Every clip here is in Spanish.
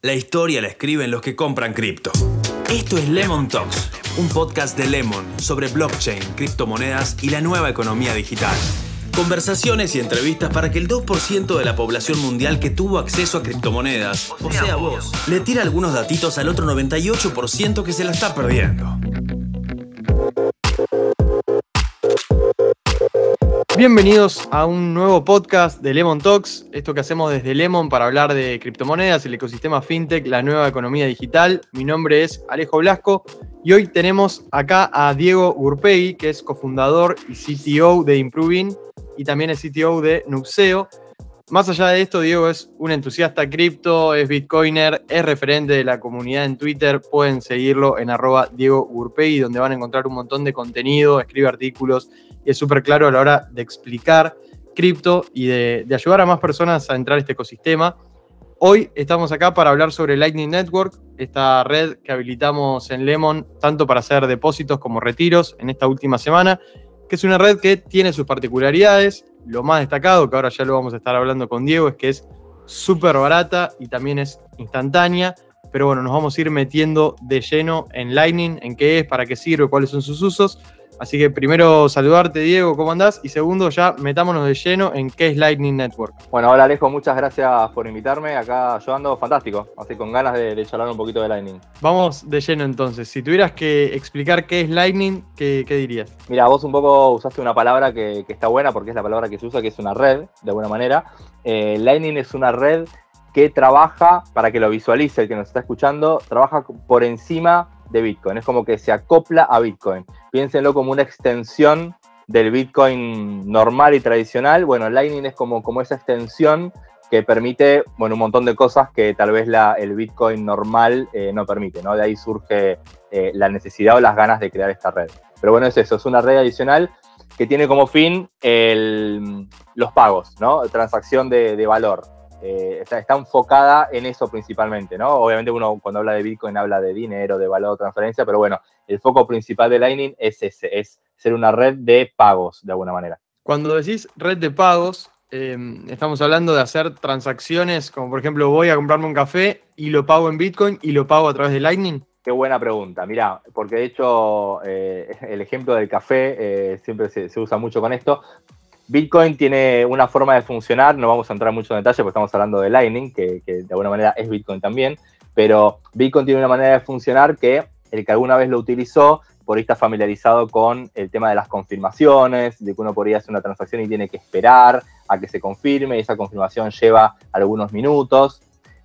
La historia la escriben los que compran cripto. Esto es Lemon Talks, un podcast de Lemon sobre blockchain, criptomonedas y la nueva economía digital. Conversaciones y entrevistas para que el 2% de la población mundial que tuvo acceso a criptomonedas, o sea vos, le tire algunos datitos al otro 98% que se la está perdiendo. Bienvenidos a un nuevo podcast de Lemon Talks, esto que hacemos desde Lemon para hablar de criptomonedas, el ecosistema fintech, la nueva economía digital. Mi nombre es Alejo Blasco y hoy tenemos acá a Diego Urpegui, que es cofundador y CTO de Improving y también es CTO de Nuxeo. Más allá de esto, Diego es un entusiasta cripto, es bitcoiner, es referente de la comunidad en Twitter. Pueden seguirlo en arroba Diego Urpegui, donde van a encontrar un montón de contenido, escribe artículos y es súper claro a la hora de explicar cripto y de, de, ayudar a más personas a entrar a este ecosistema. Hoy estamos acá para hablar sobre Lightning Network, esta red que habilitamos en Lemon tanto para hacer depósitos como retiros en esta última semana, que es una red que tiene sus particularidades, lo más destacado, que ahora ya lo vamos a estar hablando con Diego, es que es súper barata y también es instantánea. Pero bueno, nos vamos a ir metiendo de lleno en Lightning, en qué es, para qué sirve, cuáles son sus usos. Así que primero saludarte, Diego, ¿cómo andás? Y segundo, ya metámonos de lleno en qué es Lightning Network. Bueno, hola Alejo, muchas gracias por invitarme. Acá yo ando fantástico, así con ganas de, de charlar un poquito de Lightning. Vamos de lleno entonces. Si tuvieras que explicar qué es Lightning, ¿qué, qué dirías? Mira, vos un poco usaste una palabra que, que, está buena porque es la palabra que se usa, que es una red, de alguna manera. Eh, Lightning es una red que trabaja, para que lo visualice el que nos está escuchando, trabaja por encima de Bitcoin. Es como que se acopla a Bitcoin. Piénsenlo como una extensión del Bitcoin normal y tradicional. Bueno, Lightning es como, como esa extensión que permite, bueno, un montón de cosas que tal vez la, el Bitcoin normal eh, no permite, ¿no? De ahí surge eh, la necesidad o las ganas de crear esta red. Pero bueno, es eso, es una red adicional que tiene como fin el, los pagos, ¿no? Transacción de, de valor. Eh, está, está, enfocada en eso principalmente, ¿no? Obviamente uno cuando habla de Bitcoin habla de dinero, de valor, de transferencia, pero bueno, el foco principal de Lightning es ese, es ser una red de pagos, de alguna manera. Cuando decís red de pagos, eh, estamos hablando de hacer transacciones, como por ejemplo voy a comprarme un café y lo pago en Bitcoin y lo pago a través de Lightning. Qué buena pregunta, mirá, porque de hecho eh, el ejemplo del café eh, siempre se, se usa mucho con esto, Bitcoin tiene una forma de funcionar, no vamos a entrar mucho en detalle porque estamos hablando de Lightning, que, que, de alguna manera es Bitcoin también, pero Bitcoin tiene una manera de funcionar que el que alguna vez lo utilizó, por ahí está familiarizado con el tema de las confirmaciones, de que uno podría hacer una transacción y tiene que esperar a que se confirme y esa confirmación lleva algunos minutos.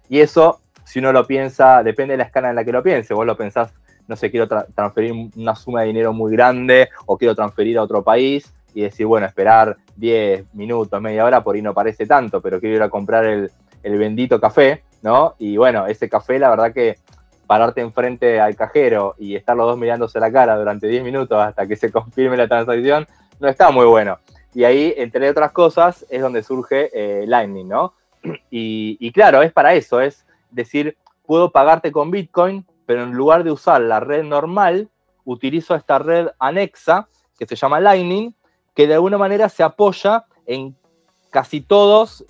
Y eso, si uno lo piensa, depende de la escala en la que lo piense. Vos lo pensás, no sé, quiero tra transferir una suma de dinero muy grande o quiero transferir a otro país y decir, bueno, esperar 10 minutos, media hora, por ahí no parece tanto, pero quiero ir a comprar el, el, bendito café, ¿no? Y bueno, ese café, la verdad que pararte enfrente al cajero y estar los dos mirándose la cara durante 10 minutos hasta que se confirme la transacción, no está muy bueno. Y ahí, entre otras cosas, es donde surge eh, Lightning, ¿no? Y, y claro, es para eso, es decir, puedo pagarte con Bitcoin, pero en lugar de usar la red normal, utilizo esta red anexa que se llama Lightning, que de alguna manera se apoya en casi todos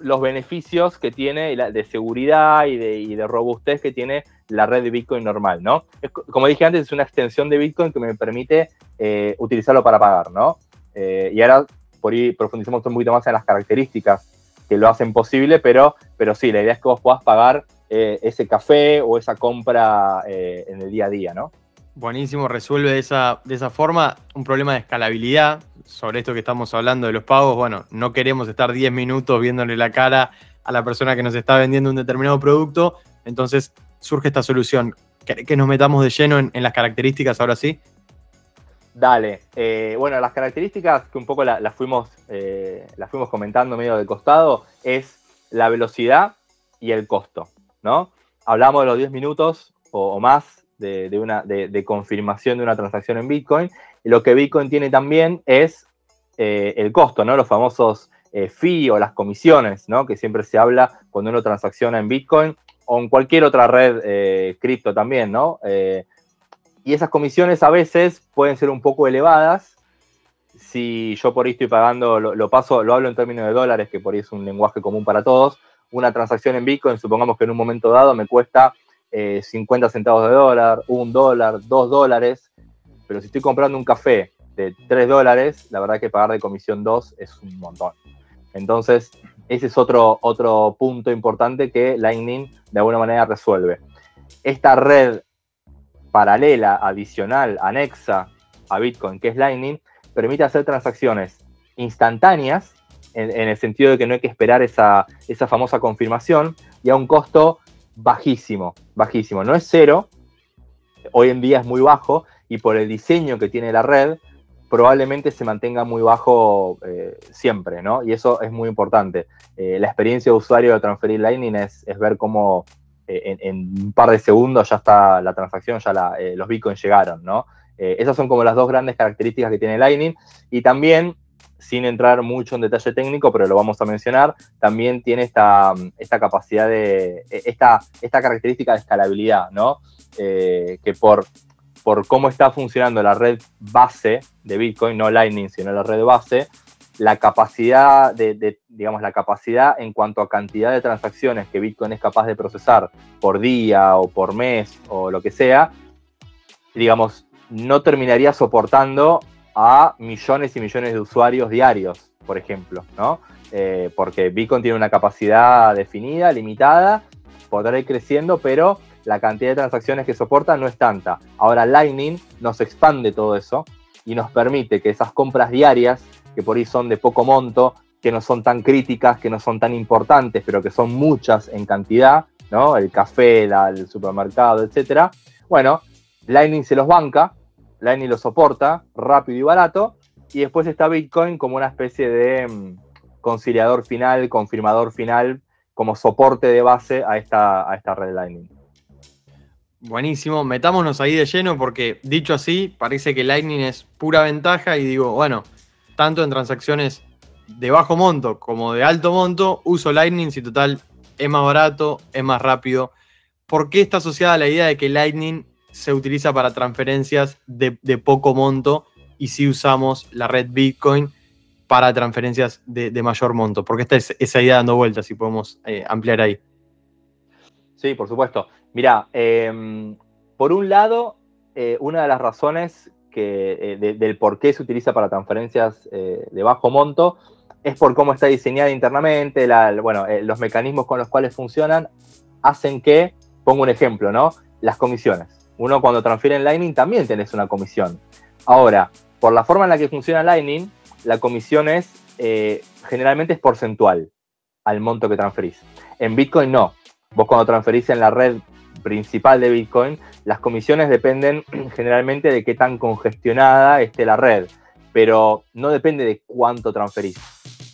los beneficios que tiene de seguridad y de, y de, robustez que tiene la red de Bitcoin normal, ¿no? Como dije antes, es una extensión de Bitcoin que me permite eh, utilizarlo para pagar, ¿no? Eh, y ahora por ahí profundizamos un poquito más en las características que lo hacen posible, pero, pero sí, la idea es que vos puedas pagar eh, ese café o esa compra en el día a día, ¿no? Buenísimo, resuelve de esa, de esa forma un problema de escalabilidad. Sobre esto que estamos hablando de los pagos, bueno, no queremos estar 10 minutos viéndole la cara a la persona que nos está vendiendo un determinado producto, entonces surge esta solución. Que, nos metamos de lleno en, las características ahora sí. Dale, eh, bueno, las características que un poco las la fuimos, eh, fuimos comentando medio de costado es la velocidad y el costo, ¿no? Hablamos de los 10 minutos o, más de, de una, de, confirmación de una transacción en Bitcoin. Lo que Bitcoin tiene también es eh, el costo, ¿no? Los famosos eh, fee o las comisiones, ¿no? Que siempre se habla cuando uno transacciona en Bitcoin o en cualquier otra red eh, cripto también, ¿no? Y esas comisiones a veces pueden ser un poco elevadas. Si yo por ahí estoy pagando, lo, paso, lo hablo en términos de dólares, que por ahí es un lenguaje común para todos. una transacción en Bitcoin, supongamos que en un momento dado me cuesta 50 eh, centavos de dólar, un dólar, dos dólares, pero si estoy comprando un café de 3 dólares, la verdad que pagar de comisión 2 es un montón. Entonces, ese es otro, otro punto importante que Lightning de alguna manera resuelve. Esta red paralela, adicional, anexa a Bitcoin, que es Lightning, permite hacer transacciones instantáneas, en, el sentido de que no hay que esperar esa, esa famosa confirmación, y a un costo bajísimo, bajísimo. No es cero, hoy en día es muy bajo, y por el diseño que tiene la red, probablemente se mantenga muy bajo eh, siempre, ¿no? Y eso es muy importante. Eh, la experiencia de usuario de transferir Lightning es, ver cómo eh, en, un par de segundos ya está la transacción, ya los bitcoins llegaron, ¿no? esas son como las dos grandes características que tiene Lightning. Y también, sin entrar mucho en detalle técnico, pero lo vamos a mencionar, también tiene esta, esta capacidad de, esta, esta característica de escalabilidad, ¿no? que por por cómo está funcionando la red base de Bitcoin, no Lightning, sino la red base, la capacidad de, digamos, la capacidad en cuanto a cantidad de transacciones que Bitcoin es capaz de procesar por día o por mes o lo que sea, digamos, no terminaría soportando a millones y millones de usuarios diarios, por ejemplo, ¿no? Eh, porque Bitcoin tiene una capacidad definida, limitada, podrá ir creciendo, pero la cantidad de transacciones que soporta no es tanta. Ahora Lightning nos expande todo eso y nos permite que esas compras diarias, que por ahí son de poco monto, que no son tan críticas, que no son tan importantes, pero que son muchas en cantidad, ¿no? El café, el supermercado, etcétera. Bueno, Lightning se los banca, Lightning lo soporta rápido y barato, y después está Bitcoin como una especie de mm, conciliador final, confirmador final, como soporte de base a esta, a esta red Lightning. Buenísimo, metámonos ahí de lleno porque dicho así, parece que Lightning es pura ventaja y digo, bueno, tanto en transacciones de bajo monto como de alto monto, uso Lightning si total es más barato, es más rápido. ¿Por qué está asociada la idea de que Lightning se utiliza para transferencias de, poco monto y si usamos la red Bitcoin para transferencias de, mayor monto? Porque está esa idea dando vueltas, si podemos eh, ampliar ahí. Sí, por supuesto. Mira, em, por un lado, eh, una de las razones que, eh, del por qué se utiliza para transferencias de bajo monto es por cómo está diseñada internamente, bueno, los mecanismos con los cuales funcionan hacen que, pongo un ejemplo, ¿no? Las comisiones. Uno cuando transfiere en Lightning también tenés una comisión. Ahora, por la forma en la que funciona Lightning, la comisión es, generalmente es porcentual al monto que transferís. En Bitcoin no. Vos cuando transferís en la red principal de Bitcoin, las comisiones dependen generalmente de qué tan congestionada esté la red, pero no depende de cuánto transferís.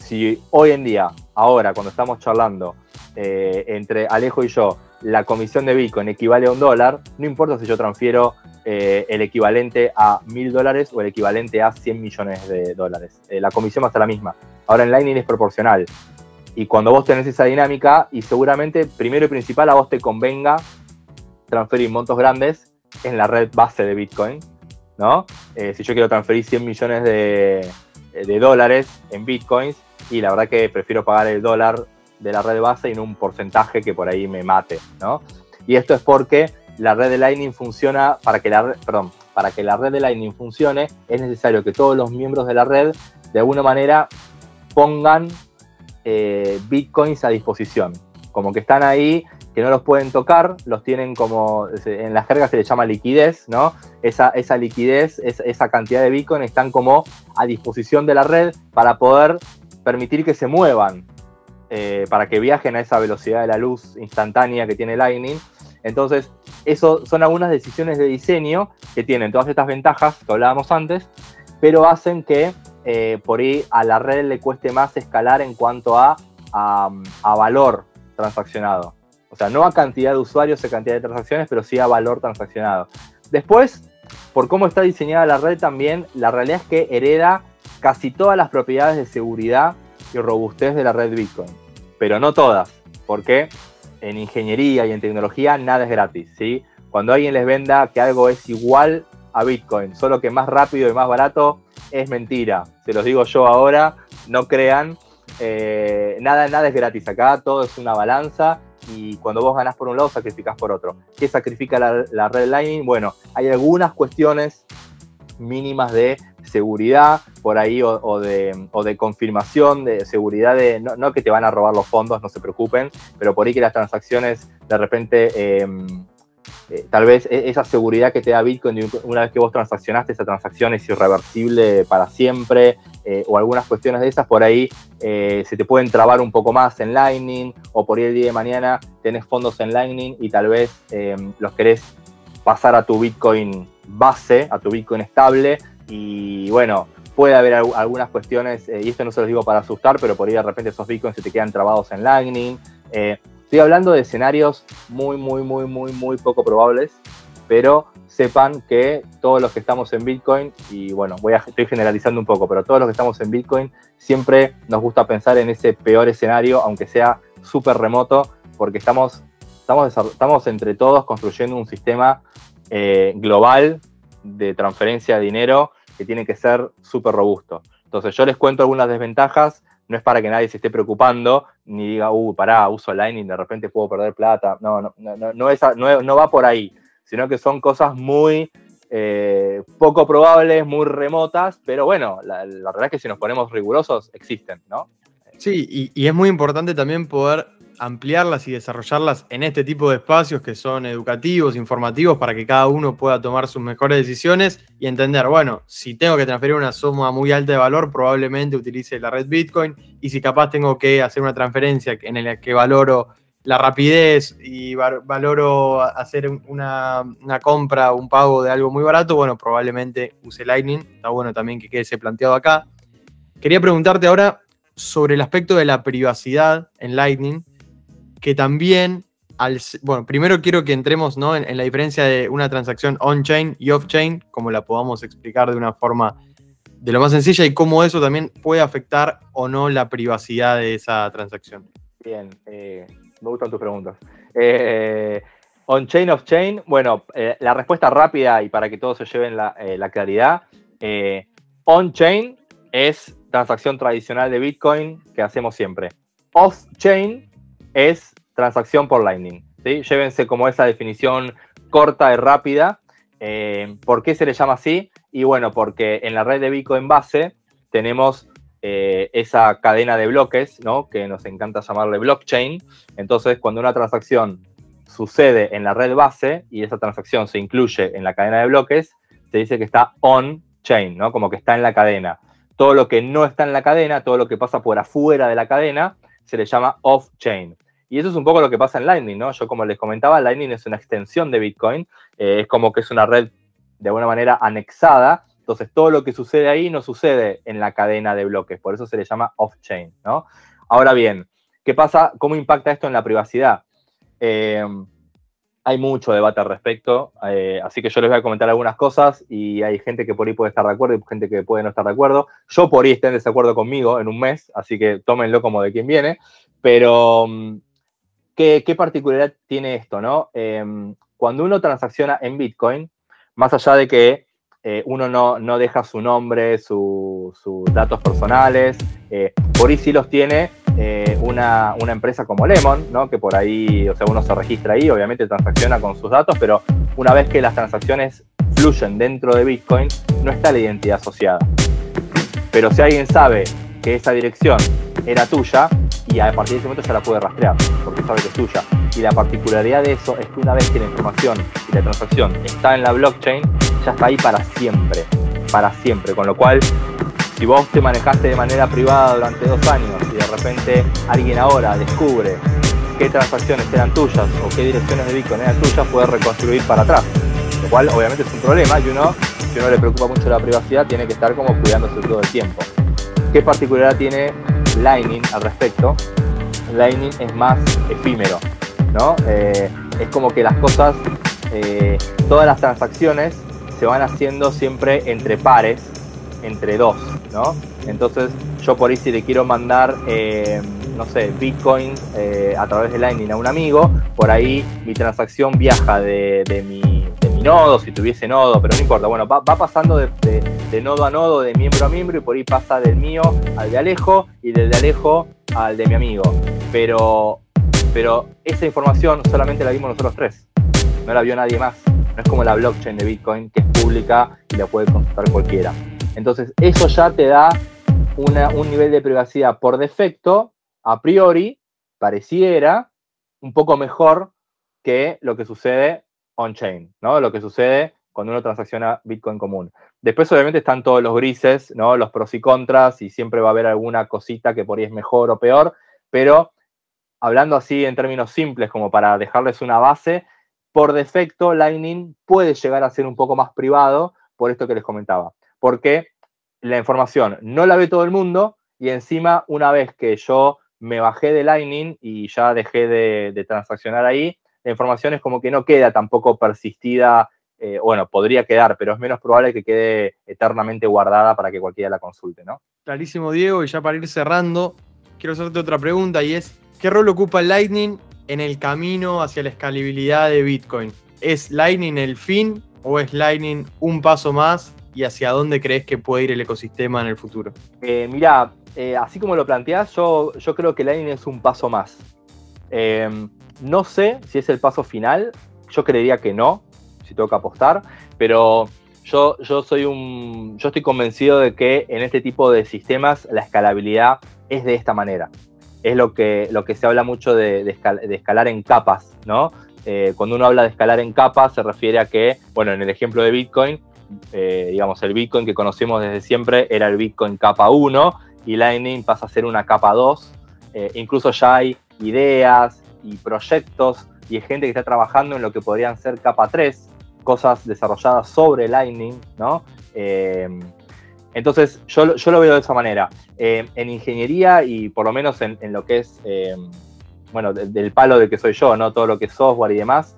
Si hoy en día, ahora, cuando estamos charlando eh, entre Alejo y yo, la comisión de Bitcoin equivale a un dólar, no importa si yo transfiero eh, el equivalente a mil dólares o el equivalente a 100 millones de dólares. Eh, la comisión va a ser la misma. Ahora en Lightning es proporcional. Y cuando vos tenés esa dinámica, y seguramente primero y principal a vos te convenga transferir montos grandes en la red base de Bitcoin, ¿no? Si yo quiero transferir 100 millones de, dólares en Bitcoins, y la verdad que prefiero pagar el dólar de la red base y no un porcentaje que por ahí me mate, ¿no? Y esto es porque la red de Lightning funciona, para que la, perdón, para que la red de Lightning funcione, es necesario que todos los miembros de la red, de alguna manera, pongan eh, bitcoins a disposición. Como que están ahí que no los pueden tocar, los tienen como, en las cargas se les llama liquidez, ¿no? Esa, esa liquidez, esa cantidad de Bitcoin están como a disposición de la red para poder permitir que se muevan, eh, para que viajen a esa velocidad de la luz instantánea que tiene Lightning. Entonces, eso son algunas decisiones de diseño que tienen todas estas ventajas que hablábamos antes, pero hacen que eh, por ahí a la red le cueste más escalar en cuanto a, a valor transaccionado. O sea, no a cantidad de usuarios y cantidad de transacciones, pero sí a valor transaccionado. Después, por cómo está diseñada la red también, la realidad es que hereda casi todas las propiedades de seguridad y robustez de la red Bitcoin. Pero no todas, porque en ingeniería y en tecnología nada es gratis. ¿sí? Cuando alguien les venda que algo es igual a Bitcoin, solo que más rápido y más barato, es mentira. Se los digo yo ahora, no crean. eh, nada, nada es gratis acá, todo es una balanza y cuando vos ganás por un lado, sacrificás por otro. ¿Qué sacrifica la, red Lightning? Bueno, hay algunas cuestiones mínimas de seguridad por ahí o, de, confirmación de seguridad de no, que te van a robar los fondos, no se preocupen, pero por ahí que las transacciones de repente em, eh, tal vez e, esa seguridad que te da Bitcoin una vez que vos transaccionaste, esa transacción es irreversible para siempre, eh, o algunas cuestiones de esas, por ahí eh, se te pueden trabar un poco más en Lightning, o por ahí el día de mañana tenés fondos en Lightning y tal vez los querés pasar a tu Bitcoin base, a tu Bitcoin estable, y bueno, puede haber algunas cuestiones, y esto no se los digo para asustar, pero por ahí de repente esos Bitcoins se te quedan trabados en Lightning. Estoy hablando de escenarios muy, muy, muy, muy, muy poco probables, pero sepan que todos los que estamos en Bitcoin, y bueno, voy a, estoy generalizando un poco, pero todos los que estamos en Bitcoin siempre nos gusta pensar en ese peor escenario, aunque sea súper remoto, porque estamos, estamos, estamos entre todos construyendo un sistema eh, global de transferencia de dinero que tiene que ser súper robusto. Entonces yo les cuento algunas desventajas no es para que nadie se esté preocupando ni diga, uh, pará, uso Lightning, de repente puedo perder plata. No, no, no, no, no, va por ahí, sino que son cosas muy eh, poco probables, muy remotas, pero bueno, la, la, verdad es que si nos ponemos rigurosos, existen, ¿no? Sí, y es muy importante también poder ampliarlas y desarrollarlas en este tipo de espacios que son educativos, informativos, para que cada uno pueda tomar sus mejores decisiones y entender, bueno, si tengo que transferir una suma muy alta de valor, probablemente utilice la red Bitcoin, y si capaz tengo que hacer una transferencia en la que valoro la rapidez y valoro hacer una, una compra, un pago de algo muy barato, bueno, probablemente use Lightning, está bueno también que quede planteado acá. Quería preguntarte ahora sobre el aspecto de la privacidad en Lightning que también, al, bueno, primero quiero que entremos ¿no? en, la diferencia de una transacción on-chain y off-chain, como la podamos explicar de una forma de lo más sencilla y cómo eso también puede afectar o no la privacidad de esa transacción. Bien, eh, me gustan tus preguntas. Eh, on-chain, off-chain, bueno, eh, la respuesta rápida y para que todos se lleven la, la claridad, on-chain es transacción tradicional de Bitcoin que hacemos siempre. Off-chain es transacción por Lightning. ¿sí? Llévense como esa definición corta y rápida. Eh, ¿Por qué se le llama así? Y bueno, porque en la red de Bitcoin base tenemos eh, esa cadena de bloques, ¿no? que nos encanta llamarle blockchain. Entonces, cuando una transacción sucede en la red base y esa transacción se incluye en la cadena de bloques, se dice que está on-chain, ¿no? como que está en la cadena. Todo lo que no está en la cadena, todo lo que pasa por afuera de la cadena, se le llama off-chain. Y eso es un poco lo que pasa en Lightning, ¿no? Yo como les comentaba, Lightning es una extensión de Bitcoin, eh, es como que es una red de alguna manera anexada, entonces todo lo que sucede ahí no sucede en la cadena de bloques, por eso se le llama off-chain, ¿no? Ahora bien, ¿qué pasa? ¿Cómo impacta esto en la privacidad? Eh, hay mucho debate al respecto, eh, así que yo les voy a comentar algunas cosas y hay gente que por ahí puede estar de acuerdo y gente que puede no estar de acuerdo. Yo por ahí esté en desacuerdo conmigo en un mes, así que tómenlo como de quien viene, pero mm, ¿Qué, particularidad tiene esto? ¿no? Em, cuando uno transacciona en Bitcoin, más allá de que eh, uno no, deja su nombre, sus datos personales, eh, por ahí sí los tiene eh, una, empresa como Lemon, ¿no? que por ahí, o sea, uno se registra ahí, obviamente transacciona con sus datos, pero una vez que las transacciones fluyen dentro de Bitcoin, no está la identidad asociada. Pero si alguien sabe que esa dirección era tuya, y a partir de ese momento ya la puede rastrear, porque sabe que es tuya. Y la particularidad de eso es que una vez que la información y la transacción está en la blockchain, ya está ahí para siempre, para siempre. Con lo cual, si vos te manejaste de manera privada durante dos años y de repente alguien ahora descubre qué transacciones eran tuyas o qué direcciones de Bitcoin eran tuyas, puede reconstruir para atrás. Lo cual obviamente es un problema y uno, si uno le preocupa mucho la privacidad, tiene que estar como cuidándose todo el tiempo. ¿Qué particularidad tiene Lightning al respecto, Lightning es más efímero, ¿no? Eh, es como que las cosas, eh, todas las transacciones se van haciendo siempre entre pares, entre dos, ¿no? Entonces yo por ahí si le quiero mandar, eh, no sé, Bitcoin a través de Lightning a un amigo, por ahí mi transacción viaja de, mi, nodo, si tuviese nodo, pero no importa, bueno, va, pasando de de nodo a nodo, de miembro a miembro, y por ahí pasa del mío al de Alejo y del de Alejo al de mi amigo. Pero, pero esa información solamente la vimos nosotros tres, no la vio nadie más. No es como la blockchain de Bitcoin que es pública y la puede consultar cualquiera. Entonces, eso ya te da un nivel de privacidad por defecto, a priori, pareciera un poco mejor que lo que sucede on-chain, ¿no? Lo que sucede cuando uno transacciona Bitcoin común. Después, obviamente, están todos los grises, ¿no? Los pros y contras, y siempre va a haber alguna cosita que por ahí es mejor o peor, pero hablando así en términos simples, como para dejarles una base, por defecto Lightning puede llegar a ser un poco más privado por esto que les comentaba. Porque la información no la ve todo el mundo y encima una vez que yo me bajé de Lightning y ya dejé de, transaccionar ahí, la información es como que no queda tampoco persistida, eh, bueno, podría quedar, pero es menos probable que quede eternamente guardada para que cualquiera la consulte, ¿no? Clarísimo, Diego, y ya para ir cerrando, quiero hacerte otra pregunta y es, ¿qué rol ocupa Lightning en el camino hacia la escalabilidad de Bitcoin? ¿Es Lightning el fin o es Lightning un paso más y hacia dónde crees que puede ir el ecosistema en el futuro? Eh, mira, eh, así como lo planteas, yo, yo creo que Lightning es un paso más. Em, no sé si es el paso final, yo creería que no, si tengo que apostar, pero yo, yo, soy un, yo estoy convencido de que en este tipo de sistemas la escalabilidad es de esta manera. Es lo que, lo que se habla mucho de, escalar en capas, ¿no? Eh, cuando uno habla de escalar en capas se refiere a que, bueno, en el ejemplo de Bitcoin, eh, digamos, el Bitcoin que conocemos desde siempre era el Bitcoin capa 1 y Lightning pasa a ser una capa 2. Eh, incluso ya hay ideas y proyectos y hay gente que está trabajando en lo que podrían ser capa 3, cosas desarrolladas sobre Lightning, ¿no? Eh, entonces, yo, yo, lo veo de esa manera. en ingeniería y por lo menos en, lo que es, bueno, del palo de que soy yo, ¿no? Todo lo que es software y demás,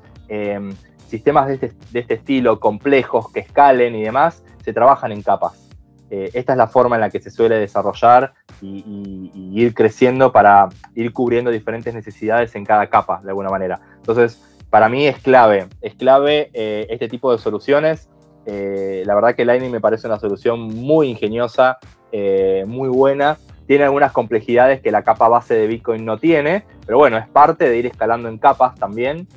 sistemas este, de este, estilo, complejos, que escalen y demás, se trabajan en capas. Eh, esta es la forma en la que se suele desarrollar y, ir creciendo para ir cubriendo diferentes necesidades en cada capa, de alguna manera. Entonces, para mí es clave, es clave eh, este tipo de soluciones. Eh, la verdad que Lightning me parece una solución muy ingeniosa, muy buena. Tiene algunas complejidades que la capa base de Bitcoin no tiene, pero bueno, es parte de ir escalando en capas también.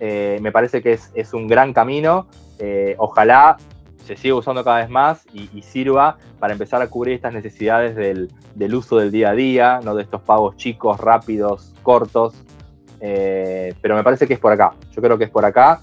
Eh, me parece que es, un gran camino. Eh, ojalá se siga usando cada vez más y, sirva para empezar a cubrir estas necesidades del, uso del día a día, no de estos pagos chicos, rápidos, cortos. Eh, pero me parece que es por acá. Yo creo que es por acá.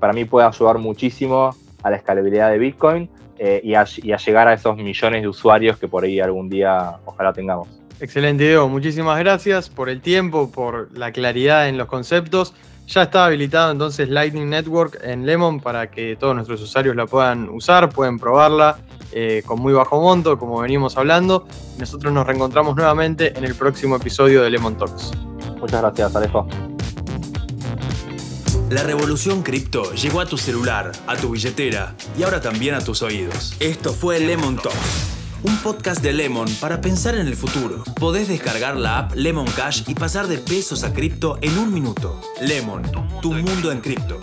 para mí puede ayudar muchísimo a la escalabilidad de Bitcoin y a, y, a, llegar a esos millones de usuarios que por ahí algún día ojalá tengamos. Excelente, Diego. Muchísimas gracias por el tiempo, por la claridad en los conceptos. Ya está habilitado entonces Lightning Network en Lemon para que todos nuestros usuarios la puedan usar, pueden probarla eh, con muy bajo monto, como venimos hablando. Nosotros nos reencontramos nuevamente en el próximo episodio de Lemon Talks. Muchas gracias, Alejo. La revolución cripto llegó a tu celular, a tu billetera y ahora también a tus oídos. Esto fue Lemon Talks un podcast de Lemon para pensar en el futuro. Podés descargar la app Lemon Cash y pasar de pesos a cripto en un minuto. Lemon, tu mundo, en cripto.